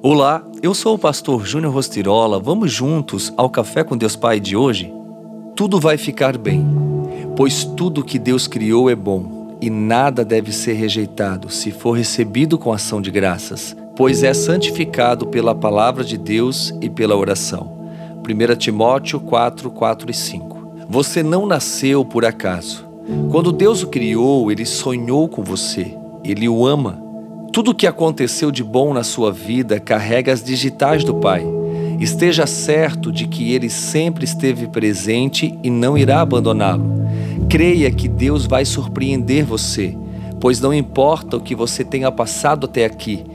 Olá, eu sou o pastor Júnior Rostirola. Vamos juntos ao Café com Deus Pai de hoje? Tudo vai ficar bem, pois tudo que Deus criou é bom e nada deve ser rejeitado se for recebido com ação de graças, pois é santificado pela palavra de Deus e pela oração. 1 Timóteo 4, 4 e 5. Você não nasceu por acaso. Quando Deus o criou, ele sonhou com você. Ele o ama tudo o que aconteceu de bom na sua vida carrega as digitais do Pai. Esteja certo de que Ele sempre esteve presente e não irá abandoná-lo. Creia que Deus vai surpreender você, pois não importa o que você tenha passado até aqui,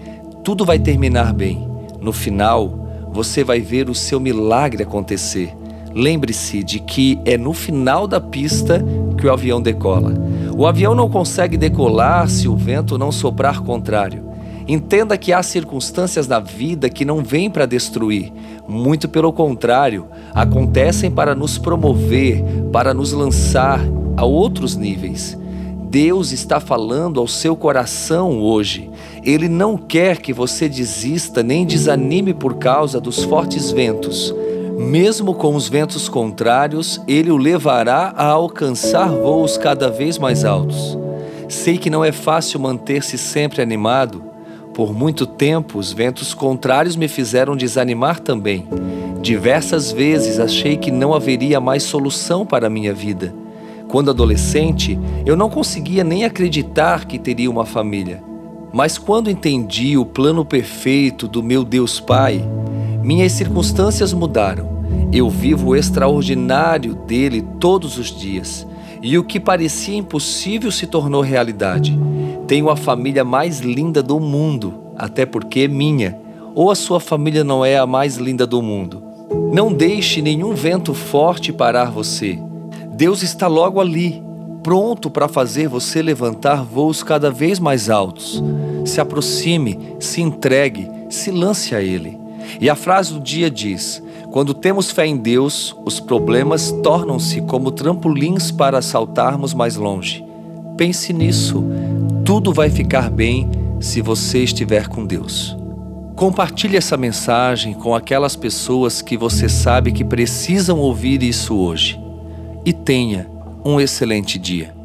tudo vai terminar bem. No final, você vai ver o seu milagre acontecer. Lembre-se de que é no final da pista que o avião decola. O avião não consegue decolar se o vento não soprar contrário. Entenda que há circunstâncias na vida que não vêm para destruir, muito pelo contrário, acontecem para nos promover, para nos lançar a outros níveis. Deus está falando ao seu coração hoje. Ele não quer que você desista nem desanime por causa dos fortes ventos. Mesmo com os ventos contrários, ele o levará a alcançar voos cada vez mais altos. Sei que não é fácil manter-se sempre animado. Por muito tempo, os ventos contrários me fizeram desanimar também. Diversas vezes achei que não haveria mais solução para a minha vida. Quando adolescente, eu não conseguia nem acreditar que teria uma família. Mas quando entendi o plano perfeito do meu Deus Pai, minhas circunstâncias mudaram. Eu vivo o extraordinário dele todos os dias. E o que parecia impossível se tornou realidade. Tenho a família mais linda do mundo, até porque é minha. Ou a sua família não é a mais linda do mundo. Não deixe nenhum vento forte parar você. Deus está logo ali, pronto para fazer você levantar voos cada vez mais altos. Se aproxime, se entregue, se lance a Ele. E a frase do dia diz: Quando temos fé em Deus, os problemas tornam-se como trampolins para saltarmos mais longe. Pense nisso. Tudo vai ficar bem se você estiver com Deus. Compartilhe essa mensagem com aquelas pessoas que você sabe que precisam ouvir isso hoje. E tenha um excelente dia.